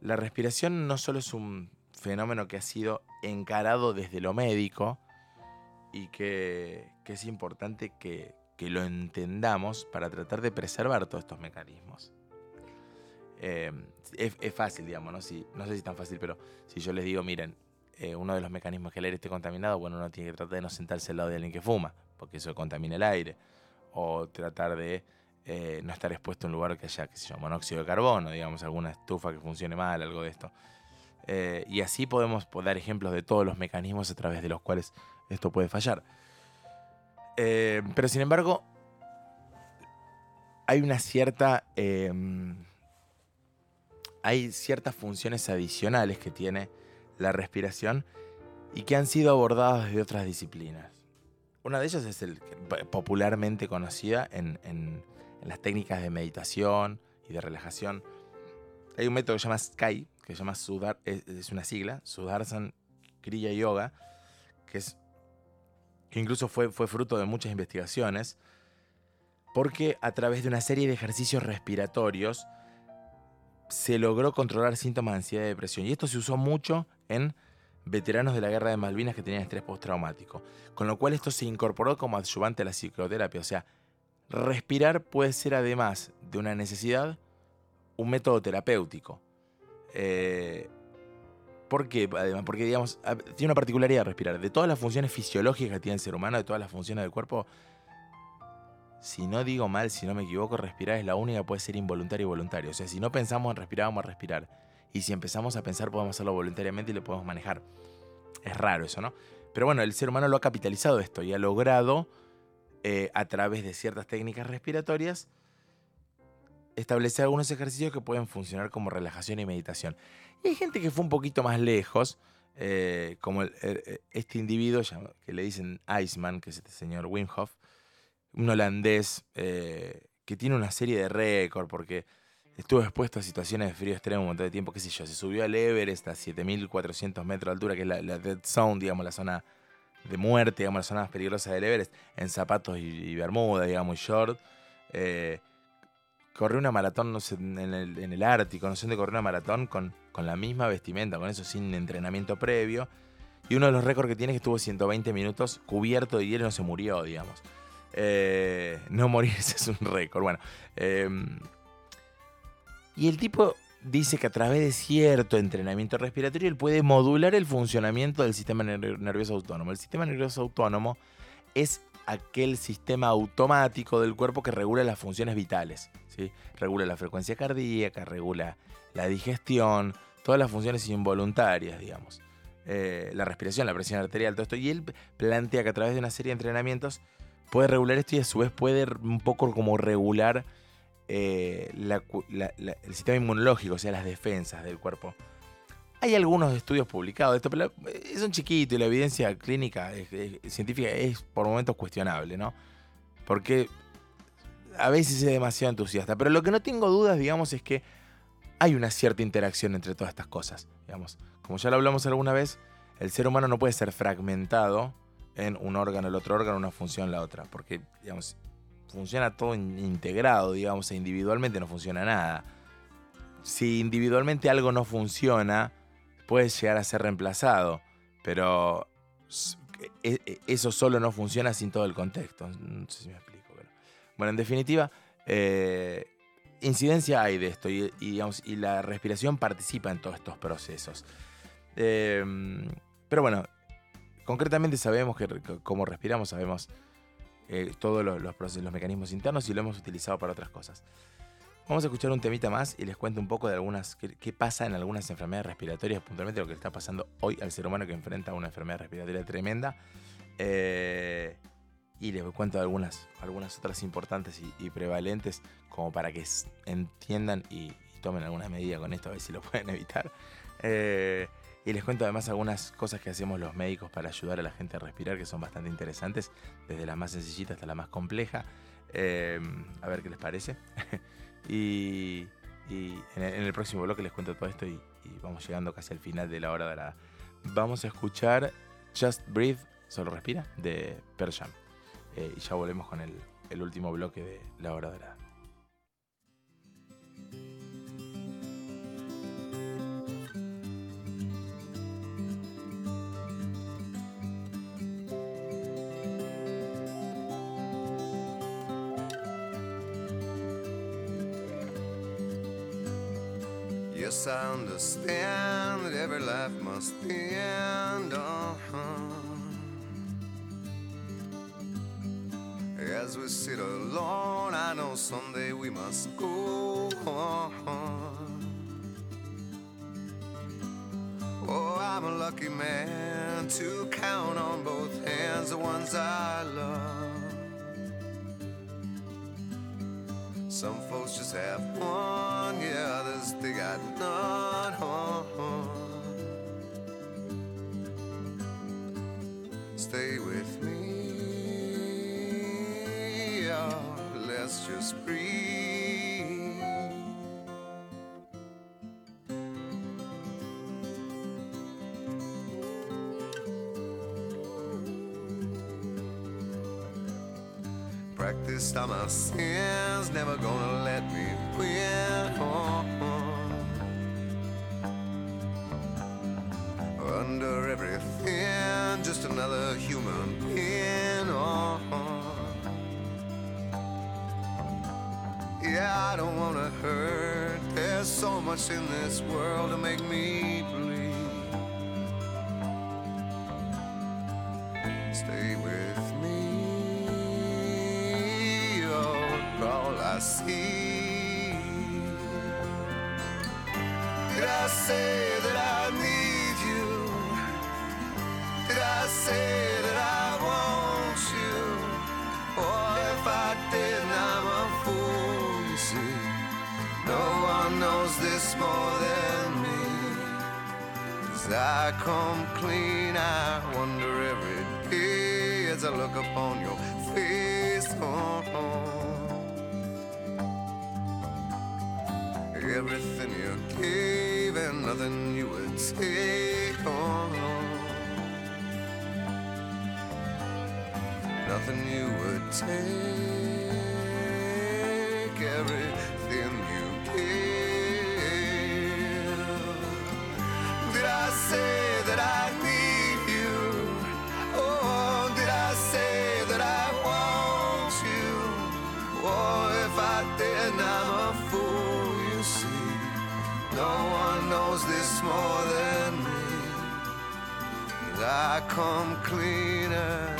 La respiración no solo es un fenómeno que ha sido encarado desde lo médico y que, es importante que, lo entendamos para tratar de preservar todos estos mecanismos. Eh, es, fácil, digamos, ¿no? No sé si es tan fácil, pero si yo les digo, miren, eh, uno de los mecanismos que el aire esté contaminado, bueno, uno tiene que tratar de no sentarse al lado de alguien que fuma, porque eso contamina el aire. O tratar de eh, no estar expuesto a un lugar que haya, qué sé yo, monóxido de carbono, digamos, alguna estufa que funcione mal, algo de esto. Eh, y así podemos dar ejemplos de todos los mecanismos a través de los cuales esto puede fallar. Pero sin embargo, hay una cierta. Em, hay ciertas funciones adicionales que tiene la respiración y que han sido abordadas desde otras disciplinas. Una de ellas es el popularmente conocida en en las técnicas de meditación y de relajación. Hay un método que se llama Sky, que se llama Sudar, es, una sigla, Sudarsan Kriya Yoga, que es que incluso fue, fue fruto de muchas investigaciones, porque a través de una serie de ejercicios respiratorios se logró controlar síntomas de ansiedad y depresión. Y esto se usó mucho en veteranos de la guerra de Malvinas que tenían estrés postraumático. Con lo cual esto se incorporó como adyuvante a la psicoterapia. O sea, respirar puede ser además de una necesidad, un método terapéutico. Eh, ¿Por qué? Además, porque digamos, tiene una particularidad respirar. De todas las funciones fisiológicas que tiene el ser humano, de todas las funciones del cuerpo, si no digo mal, si no me equivoco, respirar es la única que puede ser involuntario y voluntario. O sea, si no pensamos en respirar, vamos a respirar. Y si empezamos a pensar, podemos hacerlo voluntariamente y lo podemos manejar. Es raro eso, ¿no? Pero bueno, el ser humano lo ha capitalizado esto y ha logrado eh, a través de ciertas técnicas respiratorias, establecer algunos ejercicios que pueden funcionar como relajación y meditación. Y hay gente que fue un poquito más lejos, eh, como este individuo que le dicen Iceman, que es este señor Wim Hof, un holandés eh, que tiene una serie de récords porque estuvo expuesto a situaciones de frío extremo un montón de tiempo, qué sé yo, se subió al Everest a 7400 metros de altura, que es la, la Dead Zone, digamos, la zona de muerte, digamos, las zonas más peligrosas del Everest, en zapatos y, bermuda, digamos, y short. Eh, corrió una maratón, no sé, en el, Ártico, no sé dónde corrió una maratón con, con la misma vestimenta, con eso sin entrenamiento previo. Y uno de los récords que tiene es que estuvo 120 minutos cubierto de hielo y no se murió, digamos. Eh, no morirse es un récord. Bueno. Em, y el tipo dice que a través de cierto entrenamiento respiratorio él puede modular el funcionamiento del sistema nervioso autónomo. El sistema nervioso autónomo es aquel sistema automático del cuerpo que regula las funciones vitales. ¿sí? Regula la frecuencia cardíaca, regula la digestión, todas las funciones involuntarias, digamos. Eh, la respiración, la presión arterial, todo esto. Y él plantea que a través de una serie de entrenamientos puede regular esto y a su vez puede un poco como regular eh, el sistema inmunológico, o sea, las defensas del cuerpo. Hay algunos estudios publicados de esto, pero son chiquitos y la evidencia clínica científica es por momentos cuestionable, ¿no? Porque a veces es demasiado entusiasta. Pero lo que no tengo dudas, digamos, es que hay una cierta interacción entre todas estas cosas. Digamos. Como ya lo hablamos alguna vez, el ser humano no puede ser fragmentado en un órgano, el otro órgano, una función, la otra. Porque, digamos, funciona todo integrado, digamos, e individualmente no funciona nada. Si individualmente algo no funciona, puede llegar a ser reemplazado, pero e, e, eso solo no funciona sin todo el contexto. No sé si me explico. Bueno, en definitiva, eh, incidencia hay de esto y, la respiración participa en todos estos procesos. Em, pero bueno, concretamente sabemos que como respiramos, sabemos eh, todos los, procesos, los mecanismos internos y lo hemos utilizado para otras cosas. Vamos a escuchar un temita más y les cuento un poco de algunas qué, pasa en algunas enfermedades respiratorias, puntualmente lo que está pasando hoy al ser humano que enfrenta una enfermedad respiratoria tremenda. Eh, y les cuento algunas, algunas otras importantes y, prevalentes como para que entiendan y, tomen alguna medida con esto, a ver si lo pueden evitar. Eh, y les cuento además algunas cosas que hacemos los médicos para ayudar a la gente a respirar, que son bastante interesantes, desde la más sencillita hasta la más compleja. Eh, a ver qué les parece. y, en, el, próximo bloque les cuento todo esto y, vamos llegando casi al final de la hora la... Vamos a escuchar Just Breathe, solo respira, de Pearl Jam. Eh, y ya volvemos con el, el último bloque de la hora dorada. I understand that every life must end. Uh-huh. As we sit alone, I know someday we must go on. Oh, I'm a lucky man to count on both hands the ones I love. Some folks just have one, they got none. Stay with me. Oh, let's just breathe. Practiced all my sins, never gonna all I see. Did I say that I need you? Did I say that I want you? Or if I did, I'm a fool you see. No one knows this more than me. As I come clean, I wonder every day as I look upon your face. Oh, oh. Everything you gave and nothing you would take. Oh, nothing you would take everything you give. Did I say that I Come cleaner.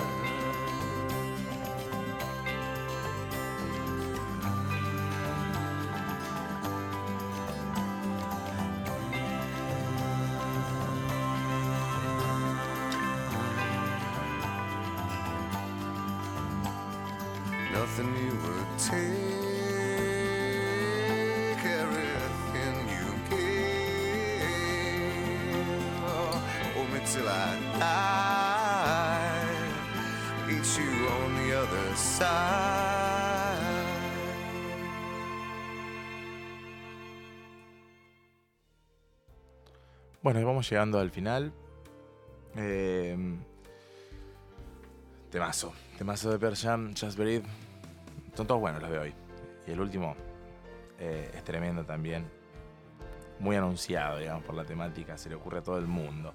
Bueno, vamos llegando al final. Eh, temazo. Temazo de Persian, Just Breathe. Son todos buenos los de hoy. Y el último eh, es tremendo también. Muy anunciado, digamos, por la temática. Se le ocurre a todo el mundo.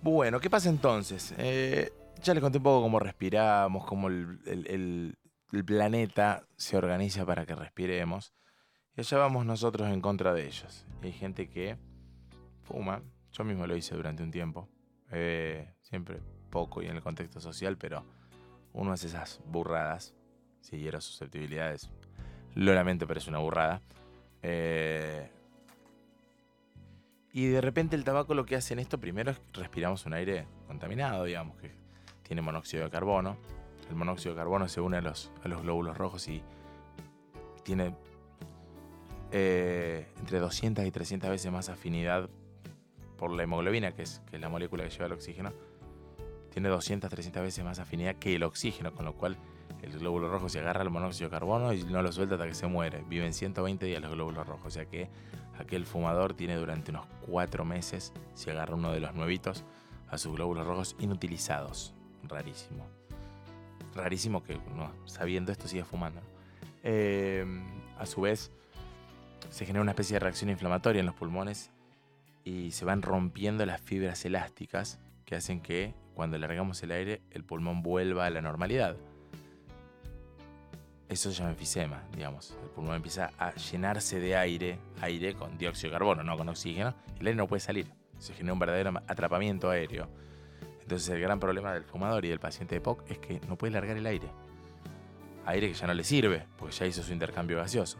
Bueno, ¿qué pasa entonces? Eh, ya les conté un poco cómo respiramos, cómo el, planeta se organiza para que respiremos. Y allá vamos nosotros en contra de ellos. hay gente que fuma. Yo mismo lo hice durante un tiempo. Eh, siempre poco y en el contexto social, pero uno hace esas burradas. Si hiera susceptibilidades. Lo lamento, pero es una burrada. Eh, y de repente el tabaco lo que hace en esto primero es que respiramos un aire contaminado, digamos, que tiene monóxido de carbono. El monóxido de carbono se une a los, glóbulos rojos y tiene eh, entre 200 y 300 veces más afinidad por la hemoglobina, que es, que es la molécula que lleva el oxígeno. Tiene 200, 300 veces más afinidad que el oxígeno, con lo cual el glóbulo rojo se agarra al monóxido de carbono y no lo suelta hasta que se muere. Viven 120 días los glóbulos rojos, o sea que aquel fumador tiene durante unos 4 meses, si agarra uno de los nuevitos, a sus glóbulos rojos inutilizados rarísimo. Rarísimo que no, sabiendo esto sigue fumando. Eh, a su vez, se genera una especie de reacción inflamatoria en los pulmones y se van rompiendo las fibras elásticas que hacen que cuando largamos el aire el pulmón vuelva a la normalidad. Eso se llama enfisema, digamos. El pulmón empieza a llenarse de aire, aire con dióxido de carbono, no con oxígeno, y el aire no puede salir. Se genera un verdadero atrapamiento aéreo. Entonces el gran problema del fumador y del paciente de POC es que no puede largar el aire. Aire que ya no le sirve, porque ya hizo su intercambio gaseoso.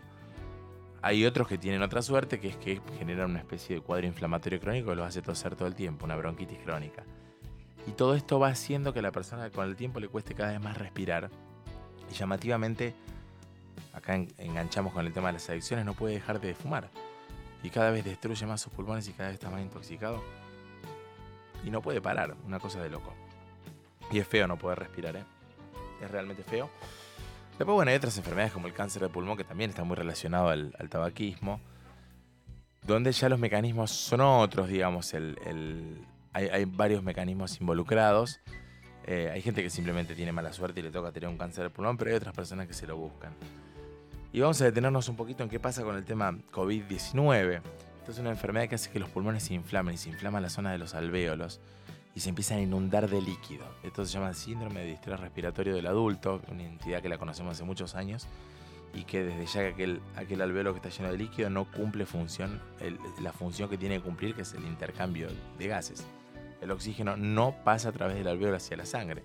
Hay otros que tienen otra suerte, que es que generan una especie de cuadro inflamatorio crónico que los hace toser todo el tiempo, una bronquitis crónica. Y todo esto va haciendo que a la persona con el tiempo le cueste cada vez más respirar. Y llamativamente, acá enganchamos con el tema de las adicciones, no puede dejar de fumar. Y cada vez destruye más sus pulmones y cada vez está más intoxicado y no puede parar, una cosa de loco. Y es feo no poder respirar, ¿eh? Es realmente feo. Después, bueno, hay otras enfermedades como el cáncer de pulmón que también está muy relacionado al, tabaquismo, donde ya los mecanismos son otros, digamos, el, hay, varios mecanismos involucrados. Eh, hay gente que simplemente tiene mala suerte y le toca tener un cáncer de pulmón, pero hay otras personas que se lo buscan. Y vamos a detenernos un poquito en qué pasa con el tema COVID-19. Esto es una enfermedad que hace que los pulmones se inflamen y se inflama la zona de los alvéolos y se empiezan a inundar de líquido. Esto se llama síndrome de distrés respiratorio del adulto, una entidad que la conocemos hace muchos años y que desde ya que aquel, aquel alvéolo que está lleno de líquido no cumple función, la función que tiene que cumplir, que es el intercambio de gases. El oxígeno no pasa a través del alvéolo hacia la sangre.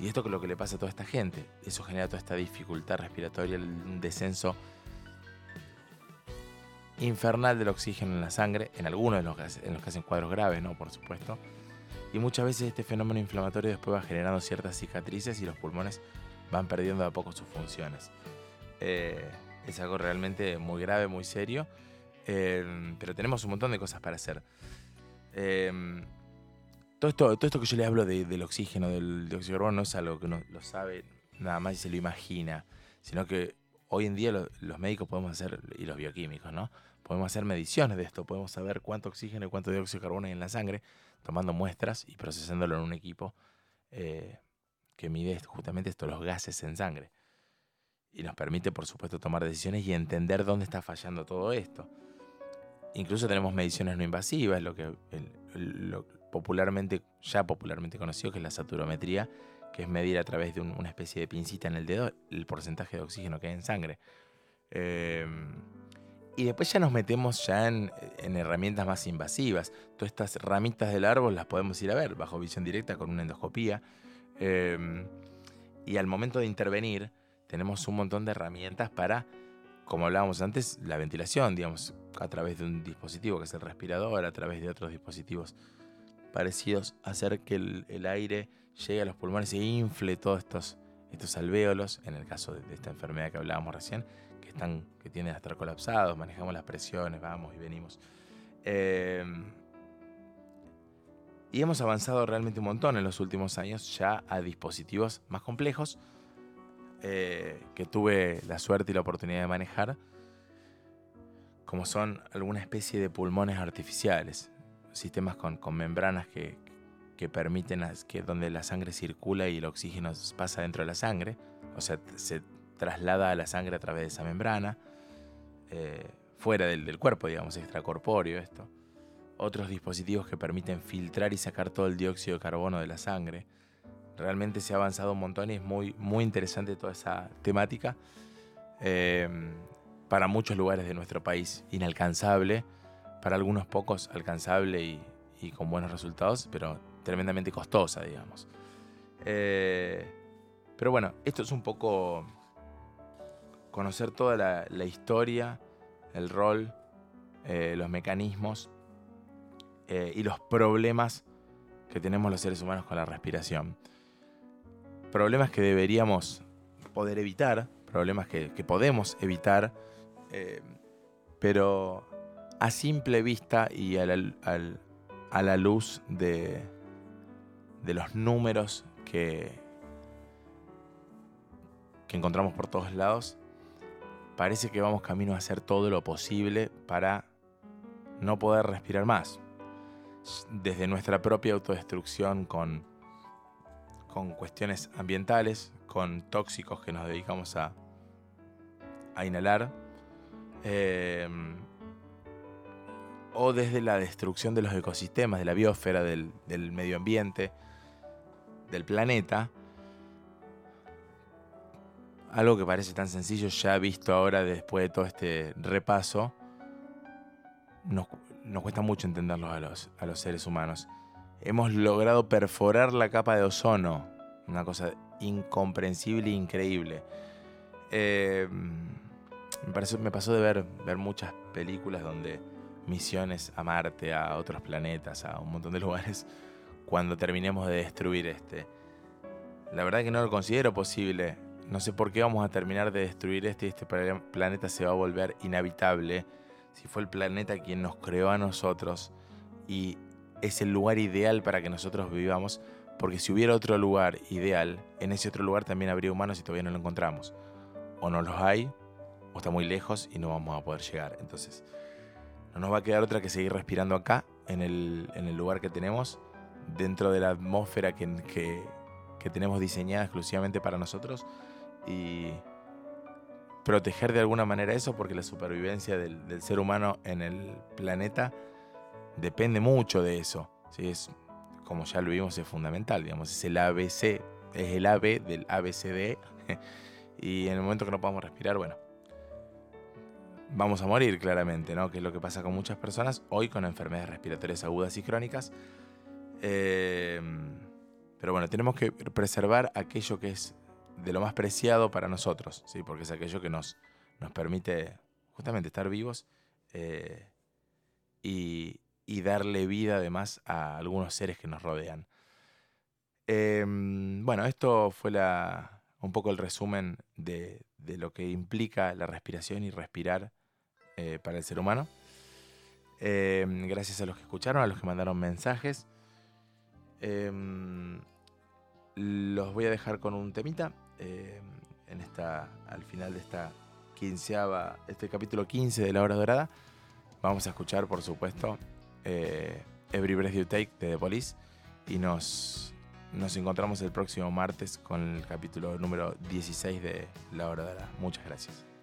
Y esto es lo que le pasa a toda esta gente. Eso genera toda esta dificultad respiratoria, el descenso infernal del oxígeno en la sangre, en algunos de los en los que hacen cuadros graves, ¿no? Por supuesto. Y muchas veces este fenómeno inflamatorio después va generando ciertas cicatrices y los pulmones van perdiendo a poco sus funciones. Eh, es algo realmente muy grave, muy serio, eh, pero tenemos un montón de cosas para hacer. Eh, todo, esto, todo esto que yo le hablo del oxígeno, del dióxido de carbono, no es algo que uno lo sabe nada más y se lo imagina, sino que hoy en día los médicos podemos hacer, y los bioquímicos, ¿no? Podemos hacer mediciones de esto, podemos saber cuánto oxígeno y cuánto dióxido de carbono hay en la sangre, tomando muestras y procesándolo en un equipo eh, que mide justamente esto, los gases en sangre. Y nos permite, por supuesto, tomar decisiones y entender dónde está fallando todo esto. Incluso tenemos mediciones no invasivas, lo que popularmente, ya popularmente conocido, que es la saturometría, que es medir a través de una especie de pincita en el dedo el porcentaje de oxígeno que hay en sangre. Em, y después ya nos metemos ya en, herramientas más invasivas. Todas estas ramitas del árbol las podemos ir a ver bajo visión directa con una endoscopía. Em, y al momento de intervenir tenemos un montón de herramientas para, como hablábamos antes, la ventilación, digamos, a través de un dispositivo que es el respirador, a través de otros dispositivos parecidos, hacer que el aire llegue a los pulmones e infle todos estos, estos alvéolos, en el caso de, esta enfermedad que hablábamos recién, que tienden a estar colapsados, manejamos las presiones, vamos y venimos. Em, y hemos avanzado realmente un montón en los últimos años ya a dispositivos más complejos eh, que tuve la suerte y la oportunidad de manejar, como son alguna especie de pulmones artificiales. sistemas con, membranas que, permiten que donde la sangre circula y el oxígeno pasa dentro de la sangre, o sea, se traslada a la sangre a través de esa membrana, eh, fuera del, cuerpo, digamos, extracorpóreo esto. Otros dispositivos que permiten filtrar y sacar todo el dióxido de carbono de la sangre. Realmente se ha avanzado un montón y es muy, muy interesante toda esa temática. Eh, para muchos lugares de nuestro país inalcanzable, para algunos pocos alcanzable y, con buenos resultados, pero tremendamente costosa, digamos. Eh, pero bueno, esto es un poco conocer toda la, historia, el rol, eh, los mecanismos y los problemas que tenemos los seres humanos con la respiración. Problemas que deberíamos poder evitar, problemas que, podemos evitar, eh, pero a simple vista y a la, luz de, los números que encontramos por todos lados, parece que vamos camino a hacer todo lo posible para no poder respirar más. Desde nuestra propia autodestrucción con con cuestiones ambientales, con tóxicos que nos dedicamos a, a inhalar, eh, o desde la destrucción de los ecosistemas, de la biosfera, del, medio ambiente, del planeta. Algo que parece tan sencillo, ya visto ahora después de todo este repaso, nos, cuesta mucho entenderlo a los, a los seres humanos hemos logrado perforar la capa de ozono. Una cosa incomprensible e increíble. Eh, me, pasó de ver, ver muchas películas donde misiones a Marte, a otros planetas, a un montón de lugares, cuando terminemos de destruir este. La verdad que no lo considero posible. No sé por qué vamos a terminar de destruir este y este planeta se va a volver inhabitable si fue el planeta quien nos creó a nosotros y es el lugar ideal para que nosotros vivamos, porque si hubiera otro lugar ideal, en ese otro lugar también habría humanos y todavía no lo encontramos. O no los hay, o está muy lejos y no vamos a poder llegar. Entonces, no nos va a quedar otra que seguir respirando acá, en el, lugar que tenemos, dentro de la atmósfera que, que, tenemos diseñada exclusivamente para nosotros, y proteger de alguna manera eso, porque la supervivencia del, ser humano en el planeta depende mucho de eso. ¿sí? Es, como ya lo vimos, es fundamental. Digamos, es el ABC, es el AB del ABCD. y en el momento que no podamos respirar, bueno, vamos a morir claramente, ¿no? Que es lo que pasa con muchas personas hoy con enfermedades respiratorias agudas y crónicas. Em, pero bueno, tenemos que preservar aquello que es de lo más preciado para nosotros, ¿sí? porque es aquello que nos, nos permite justamente estar vivos eh, y, y darle vida además a algunos seres que nos rodean. Em, bueno, esto fue la, un poco el resumen de, lo que implica la respiración y respirar eh, para el ser humano. Em, gracias a los que escucharon, a los que mandaron mensajes. Em, los voy a dejar con un temita en esta, al final de esta quinceava, este capítulo 15 de la hora dorada. Vamos a escuchar, por supuesto, eh, Every Breath You Take de The Police y nos, nos encontramos el próximo martes con el capítulo número 16 de La Hora la. Muchas gracias.